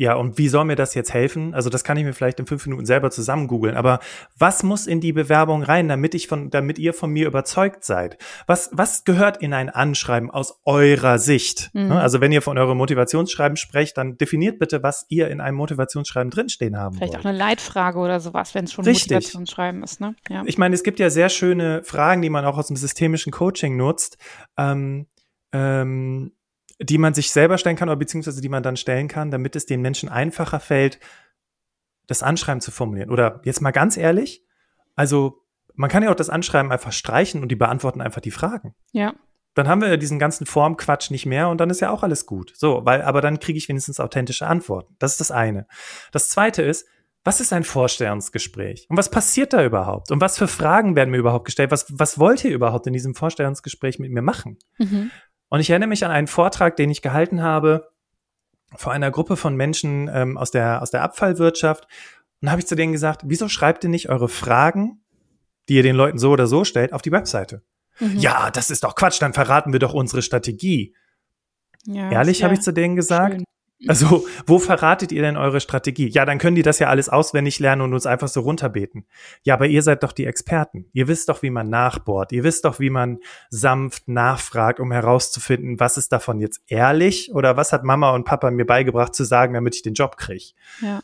Ja. Und wie soll mir das jetzt helfen? Also das kann ich mir vielleicht in fünf Minuten selber zusammen googeln. Aber was muss in die Bewerbung rein, damit ich von, damit ihr von mir überzeugt seid? Was, was gehört in ein Anschreiben aus eurer Sicht? Mhm. Ne? Also wenn ihr von eurem Motivationsschreiben sprecht, dann definiert bitte, was ihr in einem Motivationsschreiben drinstehen haben Vielleicht wollt. auch eine Leitfrage oder sowas, wenn es schon Richtig. Motivationsschreiben ist. Ne? Ja. Ich meine, es gibt ja sehr schöne Fragen, die man auch aus dem systemischen Coaching nutzt. Ähm, ähm, die man sich selber stellen kann oder beziehungsweise die man dann stellen kann, damit es den Menschen einfacher fällt, das Anschreiben zu formulieren. Oder jetzt mal ganz ehrlich, also man kann ja auch das Anschreiben einfach streichen und die beantworten einfach die Fragen. Ja. Dann haben wir diesen ganzen Formquatsch nicht mehr und dann ist ja auch alles gut. So, weil, aber dann kriege ich wenigstens authentische Antworten. Das ist das eine. Das zweite ist, was ist ein Vorstellungsgespräch? Und was passiert da überhaupt? Und was für Fragen werden mir überhaupt gestellt? Was, was wollt ihr überhaupt in diesem Vorstellungsgespräch mit mir machen? Mhm. Und ich erinnere mich an einen Vortrag, den ich gehalten habe vor einer Gruppe von Menschen ähm, aus, der, aus der Abfallwirtschaft. Und habe ich zu denen gesagt, wieso schreibt ihr nicht eure Fragen, die ihr den Leuten so oder so stellt, auf die Webseite? Mhm. Ja, das ist doch Quatsch, dann verraten wir doch unsere Strategie. Ja, Ehrlich, habe ich zu denen gesagt. Schön. Also, wo verratet ihr denn eure Strategie? Ja, dann können die das ja alles auswendig lernen und uns einfach so runterbeten. Ja, aber ihr seid doch die Experten. Ihr wisst doch, wie man nachbohrt. Ihr wisst doch, wie man sanft nachfragt, um herauszufinden, was ist davon jetzt ehrlich oder was hat Mama und Papa mir beigebracht zu sagen, damit ich den Job kriege. Ja.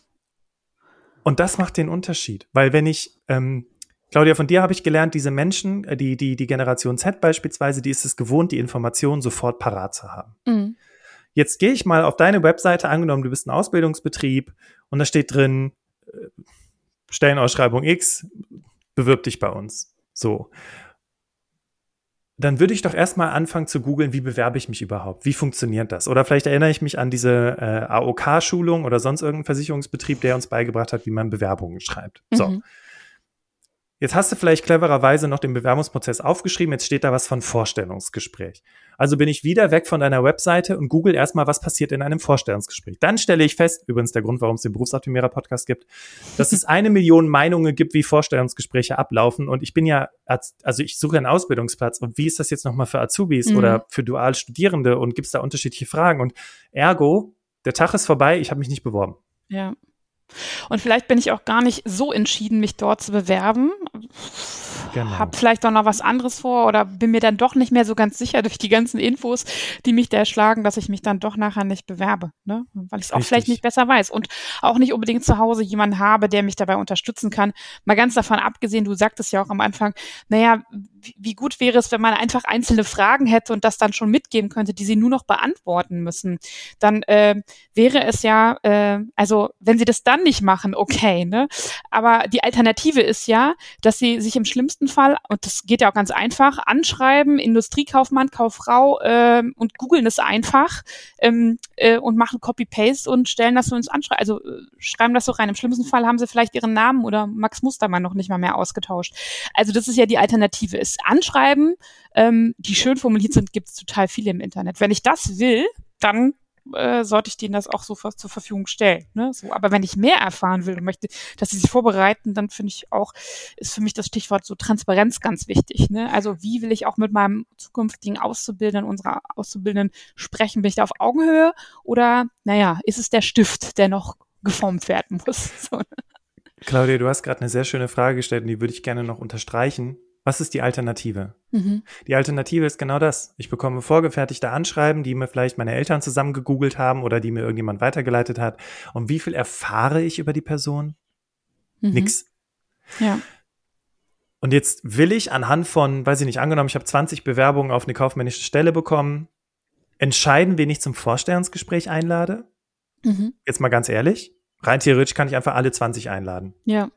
Und das macht den Unterschied, weil wenn ich, ähm, Claudia, von dir habe ich gelernt, diese Menschen, äh, die, die, die Generation Z beispielsweise, die ist es gewohnt, die Informationen sofort parat zu haben. Mhm. Jetzt gehe ich mal auf deine Webseite, angenommen, du bist ein Ausbildungsbetrieb und da steht drin, äh, Stellenausschreibung X, bewirb dich bei uns. So. Dann würde ich doch erstmal anfangen zu googeln, wie bewerbe ich mich überhaupt? Wie funktioniert das? Oder vielleicht erinnere ich mich an diese äh, AOK-Schulung oder sonst irgendeinen Versicherungsbetrieb, der uns beigebracht hat, wie man Bewerbungen schreibt. Mhm. So. Jetzt hast du vielleicht clevererweise noch den Bewerbungsprozess aufgeschrieben, jetzt steht da was von Vorstellungsgespräch. Also bin ich wieder weg von deiner Webseite und google erstmal, was passiert in einem Vorstellungsgespräch. Dann stelle ich fest, übrigens der Grund, warum es den Berufsoptimierer Podcast gibt, dass es eine Million Meinungen gibt, wie Vorstellungsgespräche ablaufen. Und ich bin ja, also ich suche einen Ausbildungsplatz. Und wie ist das jetzt nochmal für Azubis mhm. oder für Dualstudierende? Und gibt es da unterschiedliche Fragen? Und ergo, der Tag ist vorbei, ich habe mich nicht beworben. Ja. Und vielleicht bin ich auch gar nicht so entschieden, mich dort zu bewerben. Genau. Hab vielleicht auch noch was anderes vor oder bin mir dann doch nicht mehr so ganz sicher durch die ganzen Infos, die mich da erschlagen, dass ich mich dann doch nachher nicht bewerbe, ne? weil ich es auch vielleicht nicht besser weiß und auch nicht unbedingt zu Hause jemanden habe, der mich dabei unterstützen kann. Mal ganz davon abgesehen, du sagtest ja auch am Anfang, naja, wie gut wäre es, wenn man einfach einzelne Fragen hätte und das dann schon mitgeben könnte, die sie nur noch beantworten müssen. Dann äh, wäre es ja, äh, also wenn sie das dann nicht machen, okay, ne? Aber die Alternative ist ja, dass sie sich im schlimmsten Fall, und das geht ja auch ganz einfach, anschreiben, Industriekaufmann, Kauffrau äh, und googeln es einfach ähm, äh, und machen Copy-Paste und stellen das so ins Anschreiben, also äh, schreiben das so rein. Im schlimmsten Fall haben sie vielleicht ihren Namen oder Max Mustermann noch nicht mal mehr ausgetauscht. Also das ist ja die Alternative. Ist Anschreiben, ähm, die schön formuliert sind, gibt es total viele im Internet. Wenn ich das will, dann äh, sollte ich denen das auch so zur Verfügung stellen. Ne? So, aber wenn ich mehr erfahren will und möchte, dass sie sich vorbereiten, dann finde ich auch, ist für mich das Stichwort so Transparenz ganz wichtig. Ne? Also wie will ich auch mit meinem zukünftigen Auszubildenden, unserer Auszubildenden sprechen? Bin ich da auf Augenhöhe oder, naja, ist es der Stift, der noch geformt werden muss? *laughs* So, ne? Claudia, du hast gerade eine sehr schöne Frage gestellt und die würde ich gerne noch unterstreichen. Was ist die Alternative? Mhm. Die Alternative ist genau das. Ich bekomme vorgefertigte Anschreiben, die mir vielleicht meine Eltern zusammen gegoogelt haben oder die mir irgendjemand weitergeleitet hat. Und wie viel erfahre ich über die Person? Mhm. Nix. Ja. Und jetzt will ich anhand von, weiß ich nicht, angenommen, ich habe 20 Bewerbungen auf eine kaufmännische Stelle bekommen, entscheiden, wen ich zum Vorstellungsgespräch einlade. Mhm. Jetzt mal ganz ehrlich. Rein theoretisch kann ich einfach alle 20 einladen. Ja.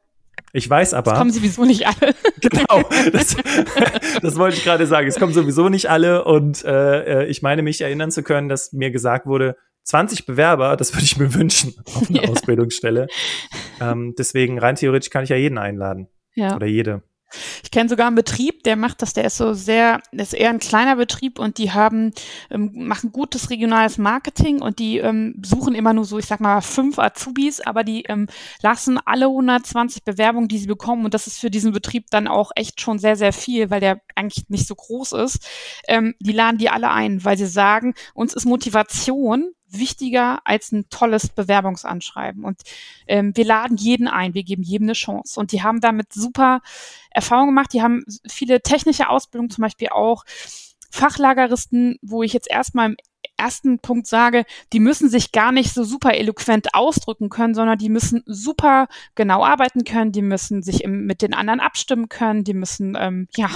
Ich weiß aber. Es kommen sowieso nicht alle. *laughs* genau. Das, *laughs* das wollte ich gerade sagen. Es kommen sowieso nicht alle. Und äh, ich meine, mich erinnern zu können, dass mir gesagt wurde, 20 Bewerber, das würde ich mir wünschen auf *laughs* eine ja. Ausbildungsstelle. Ähm, deswegen rein theoretisch kann ich ja jeden einladen. Ja. Oder jede. Ich kenne sogar einen Betrieb, der macht das, der ist so sehr, ist eher ein kleiner Betrieb und die haben, ähm, machen gutes regionales Marketing und die ähm, suchen immer nur so, ich sag mal, fünf Azubis, aber die ähm, lassen alle 120 Bewerbungen, die sie bekommen und das ist für diesen Betrieb dann auch echt schon sehr, sehr viel, weil der eigentlich nicht so groß ist. Ähm, die laden die alle ein, weil sie sagen, uns ist Motivation wichtiger als ein tolles Bewerbungsanschreiben. Und ähm, wir laden jeden ein, wir geben jedem eine Chance. Und die haben damit super Erfahrungen gemacht. Die haben viele technische Ausbildungen, zum Beispiel auch Fachlageristen, wo ich jetzt erstmal im ersten Punkt sage, die müssen sich gar nicht so super eloquent ausdrücken können, sondern die müssen super genau arbeiten können, die müssen sich im, mit den anderen abstimmen können, die müssen ähm, ja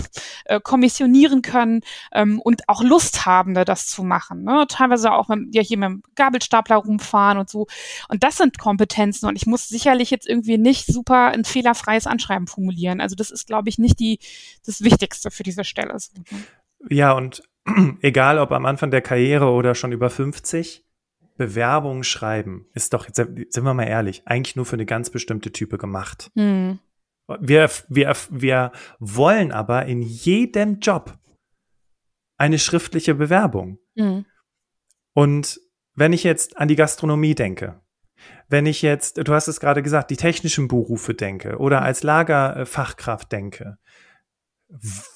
äh, kommissionieren können ähm, und auch Lust haben, ne, das zu machen. Ne? Teilweise auch mit, ja, hier mit dem Gabelstapler rumfahren und so. Und das sind Kompetenzen und ich muss sicherlich jetzt irgendwie nicht super ein fehlerfreies Anschreiben formulieren. Also das ist, glaube ich, nicht die das Wichtigste für diese Stelle. Ja, und *clears throat* egal ob am Anfang der Karriere oder schon über 50, Bewerbungen schreiben ist doch, sind wir mal ehrlich, eigentlich nur für eine ganz bestimmte Type gemacht. Mhm. Wir, wir, wir wollen aber in jedem Job eine schriftliche Bewerbung. Mhm. Und wenn ich jetzt an die Gastronomie denke, wenn ich jetzt, du hast es gerade gesagt, die technischen Berufe denke oder mhm. als Lagerfachkraft denke,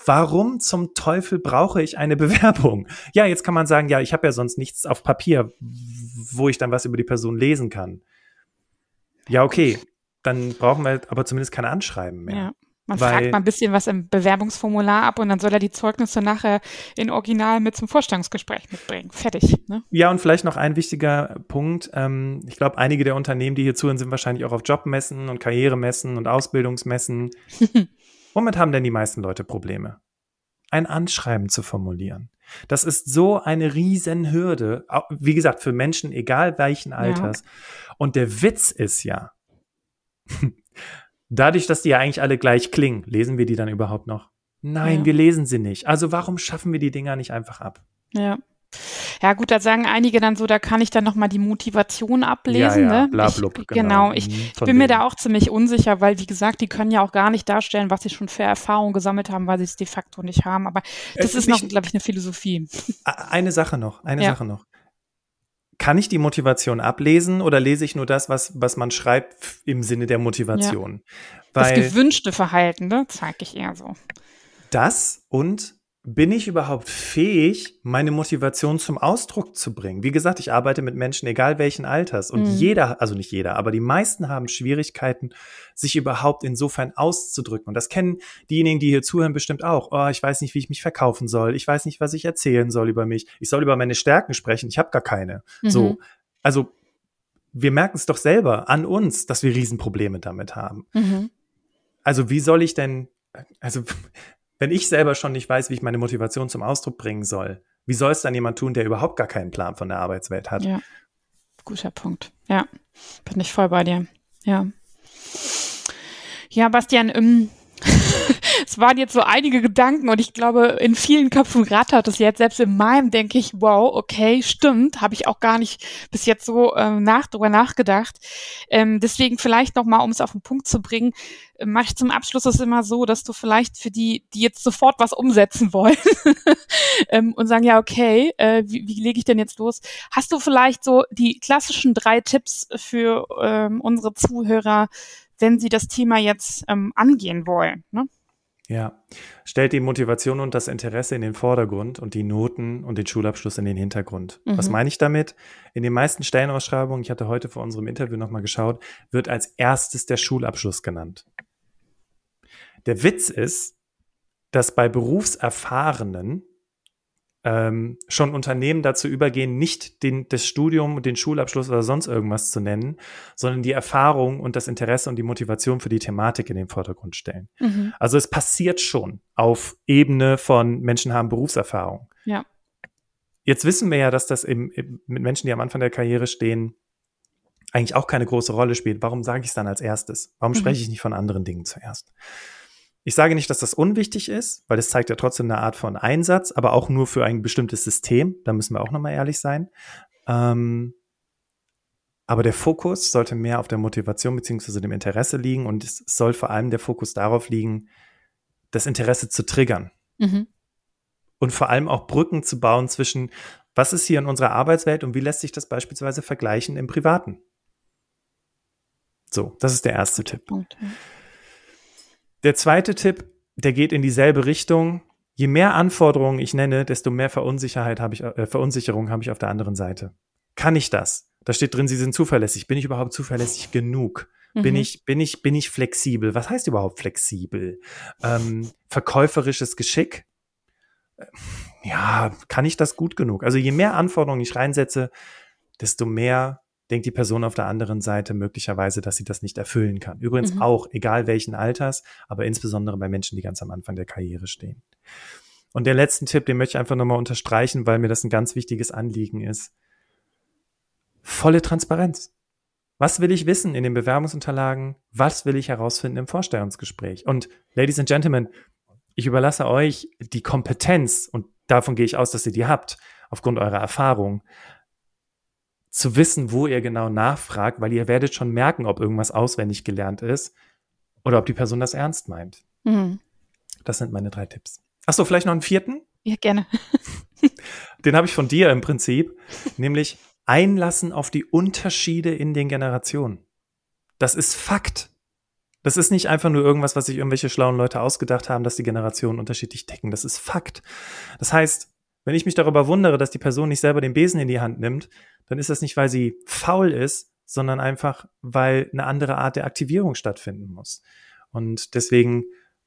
warum zum Teufel brauche ich eine Bewerbung? Ja, jetzt kann man sagen, ja, ich habe ja sonst nichts auf Papier, wo ich dann was über die Person lesen kann. Ja, okay, dann brauchen wir aber zumindest keine Anschreiben mehr. Ja. Man Weil- fragt mal ein bisschen was im Bewerbungsformular ab und dann soll er die Zeugnisse nachher in Original mit zum Vorstellungsgespräch mitbringen. Fertig. Ne? Ja, und vielleicht noch ein wichtiger Punkt. Ähm, ich glaube, einige der Unternehmen, die hier zuhören, sind wahrscheinlich auch auf Jobmessen und Karrieremessen und Ausbildungsmessen. *laughs* Womit haben denn die meisten Leute Probleme? Ein Anschreiben zu formulieren. Das ist so eine Riesenhürde. Wie gesagt, für Menschen, egal welchen Alters. Und der Witz ist ja, *laughs* dadurch, dass die ja eigentlich alle gleich klingen, lesen wir die dann überhaupt noch? Nein, Ja. wir lesen sie nicht. Also warum schaffen wir die Dinger nicht einfach ab? Ja. Ja, gut, da sagen einige dann so, da kann ich dann nochmal die Motivation ablesen. ja, ja, ne? bla, ich, genau, ich, Mhm, ich von bin mir denen. da auch ziemlich unsicher, weil, wie gesagt, die können ja auch gar nicht darstellen, was sie schon für Erfahrungen gesammelt haben, weil sie es de facto nicht haben. Aber das Es ist noch, glaube ich, eine Philosophie. Eine Sache noch, eine Ja. Sache noch. Kann ich die Motivation ablesen oder lese ich nur das, was, was man schreibt im Sinne der Motivation? Das Weil gewünschte Verhalten, ne, zeige ich eher so. das und bin ich überhaupt fähig, meine Motivation zum Ausdruck zu bringen? Wie gesagt, ich arbeite mit Menschen, egal welchen Alters. Und Mhm. jeder, also nicht jeder, aber die meisten haben Schwierigkeiten, sich überhaupt insofern auszudrücken. Und das kennen diejenigen, die hier zuhören, bestimmt auch. Oh, ich weiß nicht, wie ich mich verkaufen soll. Ich weiß nicht, was ich erzählen soll über mich. Ich soll über meine Stärken sprechen. Ich habe gar keine. So. Mhm. Also, wir merken es doch selber an uns, dass wir Riesenprobleme damit haben. Mhm. Also wie soll ich denn, also wenn ich selber schon nicht weiß, wie ich meine Motivation zum Ausdruck bringen soll, wie soll es dann jemand tun, der überhaupt gar keinen Plan von der Arbeitswelt hat? Ja, guter Punkt. Ja, bin ich voll bei dir. Ja. Ja, Bastian, es waren jetzt so einige Gedanken und ich glaube, in vielen Köpfen rattert es jetzt. Selbst in meinem denke ich, wow, okay, stimmt, habe ich auch gar nicht bis jetzt so ähm, nach, drüber nachgedacht. Ähm, deswegen vielleicht nochmal, um es auf den Punkt zu bringen, äh, mache ich zum Abschluss es immer so, dass du vielleicht für die, die jetzt sofort was umsetzen wollen *laughs* ähm, und sagen, ja, okay, äh, wie, wie lege ich denn jetzt los? Hast du vielleicht so die klassischen drei Tipps für ähm, unsere Zuhörer, wenn sie das Thema jetzt ähm, angehen wollen? Ne? Ja. Stellt die Motivation und das Interesse in den Vordergrund und die Noten und den Schulabschluss in den Hintergrund. Mhm. Was meine ich damit? In den meisten Stellenausschreibungen, ich hatte heute vor unserem Interview nochmal geschaut, wird als erstes der Schulabschluss genannt. Der Witz ist, dass bei Berufserfahrenen ähm, schon Unternehmen dazu übergehen, nicht den, das Studium und den Schulabschluss oder sonst irgendwas zu nennen, sondern die Erfahrung und das Interesse und die Motivation für die Thematik in den Vordergrund stellen. Mhm. Also es passiert schon auf Ebene von Menschen haben Berufserfahrung. Ja. Jetzt wissen wir ja, dass das im, im, mit Menschen, die am Anfang der Karriere stehen, eigentlich auch keine große Rolle spielt. Warum sage ich es dann als erstes? Warum Mhm. spreche ich nicht von anderen Dingen zuerst? Ich sage nicht, dass das unwichtig ist, weil es zeigt ja trotzdem eine Art von Einsatz, aber auch nur für ein bestimmtes System. Da müssen wir auch nochmal ehrlich sein. Ähm, aber der Fokus sollte mehr auf der Motivation beziehungsweise dem Interesse liegen und es soll vor allem der Fokus darauf liegen, das Interesse zu triggern Mhm. und vor allem auch Brücken zu bauen zwischen, was ist hier in unserer Arbeitswelt und wie lässt sich das beispielsweise vergleichen im Privaten. So, das ist der erste Tipp. Punkt. Ja. Der zweite Tipp, der geht in dieselbe Richtung. Je mehr Anforderungen ich nenne, desto mehr Verunsicherheit habe ich, äh, Verunsicherung habe ich auf der anderen Seite. Kann ich das? Da steht drin, Sie sind zuverlässig. Bin ich überhaupt zuverlässig genug? Bin Mhm. ich, bin ich, bin ich flexibel? Was heißt überhaupt flexibel? Ähm, verkäuferisches Geschick? Äh, Ja, kann ich das gut genug? Also je mehr Anforderungen ich reinsetze, desto mehr denkt die Person auf der anderen Seite möglicherweise, dass sie das nicht erfüllen kann. Übrigens Mhm. auch, egal welchen Alters, aber insbesondere bei Menschen, die ganz am Anfang der Karriere stehen. Und der letzte Tipp, den möchte ich einfach nochmal unterstreichen, weil mir das ein ganz wichtiges Anliegen ist. Volle Transparenz. Was will ich wissen in den Bewerbungsunterlagen? Was will ich herausfinden im Vorstellungsgespräch? Und Ladies and Gentlemen, ich überlasse euch die Kompetenz, und davon gehe ich aus, dass ihr die habt, aufgrund eurer Erfahrung, zu wissen, wo ihr genau nachfragt, weil ihr werdet schon merken, ob irgendwas auswendig gelernt ist oder ob die Person das ernst meint. Mhm. Das sind meine drei Tipps. Ach so, vielleicht noch einen vierten? Ja, gerne. *laughs* Den habe ich von dir im Prinzip, nämlich einlassen auf die Unterschiede in den Generationen. Das ist Fakt. Das ist nicht einfach nur irgendwas, was sich irgendwelche schlauen Leute ausgedacht haben, dass die Generationen unterschiedlich ticken. Das ist Fakt. Das heißt, wenn ich mich darüber wundere, dass die Person nicht selber den Besen in die Hand nimmt, dann ist das nicht, weil sie faul ist, sondern einfach, weil eine andere Art der Aktivierung stattfinden muss. Und deswegen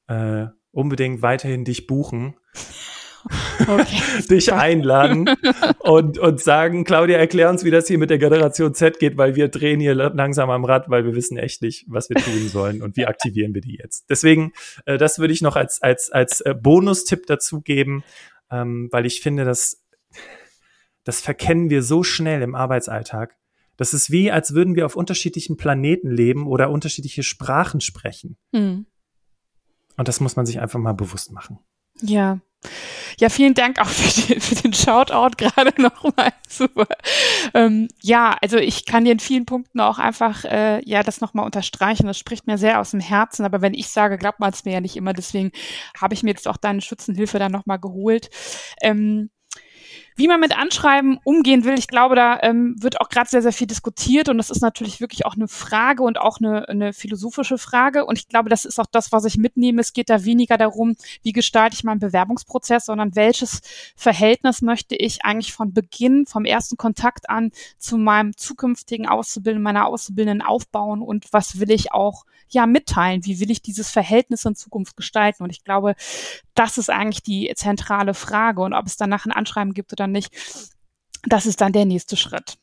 äh, unbedingt weiterhin dich buchen. *laughs* Okay, *laughs* dich einladen und, und sagen, Claudia, erklär uns, wie das hier mit der Generation Z geht, weil wir drehen hier langsam am Rad, weil wir wissen echt nicht, was wir tun sollen und wie aktivieren wir die jetzt. Deswegen, äh, das würde ich noch als, als, als äh, Bonustipp dazu geben, ähm, weil ich finde, dass das verkennen wir so schnell im Arbeitsalltag. Das ist wie, als würden wir auf unterschiedlichen Planeten leben oder unterschiedliche Sprachen sprechen. Mhm. Und das muss man sich einfach mal bewusst machen. Ja. Ja, vielen Dank auch für, die, für den Shoutout gerade *laughs* nochmal. Super. Ähm, ja, also ich kann dir in vielen Punkten auch einfach äh, ja das nochmal unterstreichen. Das spricht mir sehr aus dem Herzen. Aber wenn ich sage, glaubt man es mir ja nicht immer. Deswegen habe ich mir jetzt auch deine Schützenhilfe dann nochmal geholt. Ähm, wie man mit Anschreiben umgehen will, ich glaube, da ähm, wird auch gerade sehr, sehr viel diskutiert und das ist natürlich wirklich auch eine Frage und auch eine, eine philosophische Frage. Und ich glaube, das ist auch das, was ich mitnehme. Es geht da weniger darum, wie gestalte ich meinen Bewerbungsprozess, sondern welches Verhältnis möchte ich eigentlich von Beginn, vom ersten Kontakt an zu meinem zukünftigen Auszubildenden, meiner Auszubildenden aufbauen und was will ich auch ja mitteilen? Wie will ich dieses Verhältnis in Zukunft gestalten? Und ich glaube, das ist eigentlich die zentrale Frage. Und ob es danach ein Anschreiben gibt oder nicht, das ist dann der nächste Schritt.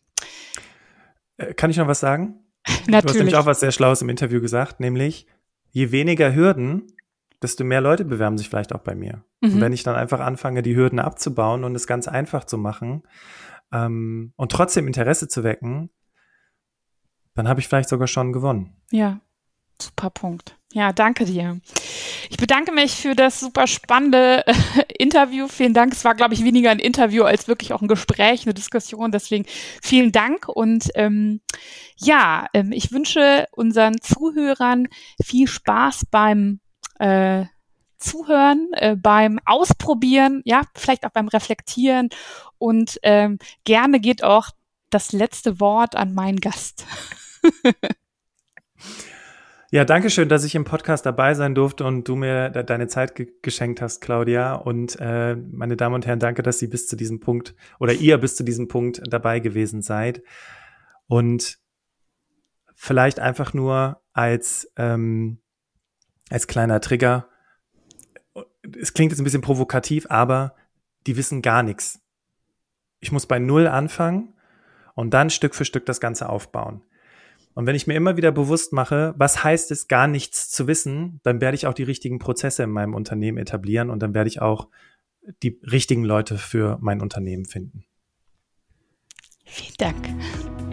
Äh, kann ich noch was sagen? Natürlich. *laughs* Du hast nämlich auch was sehr Schlaues im Interview gesagt, nämlich je weniger Hürden, desto mehr Leute bewerben sich vielleicht auch bei mir. Mhm. Und wenn ich dann einfach anfange, die Hürden abzubauen und es ganz einfach zu machen ähm, und trotzdem Interesse zu wecken, dann habe ich vielleicht sogar schon gewonnen. Ja, super Punkt. Ja, danke dir. Ich bedanke mich für das super spannende äh, Interview. Vielen Dank. Es war, glaube ich, weniger ein Interview als wirklich auch ein Gespräch, eine Diskussion. Deswegen vielen Dank. Und ähm, ja, ähm, ich wünsche unseren Zuhörern viel Spaß beim äh, Zuhören, äh, beim Ausprobieren, ja, vielleicht auch beim Reflektieren. Und ähm, gerne geht auch das letzte Wort an meinen Gast. *laughs* Ja, danke schön, dass ich im Podcast dabei sein durfte und du mir de deine Zeit ge geschenkt hast, Claudia. Und äh, meine Damen und Herren, danke, dass Sie bis zu diesem Punkt oder ihr bis zu diesem Punkt dabei gewesen seid. Und vielleicht einfach nur als, ähm, als kleiner Trigger. Es klingt jetzt ein bisschen provokativ, aber die wissen gar nichts. Ich muss bei Null anfangen und dann Stück für Stück das Ganze aufbauen. Und wenn ich mir immer wieder bewusst mache, was heißt es, gar nichts zu wissen, dann werde ich auch die richtigen Prozesse in meinem Unternehmen etablieren und dann werde ich auch die richtigen Leute für mein Unternehmen finden. Vielen Dank.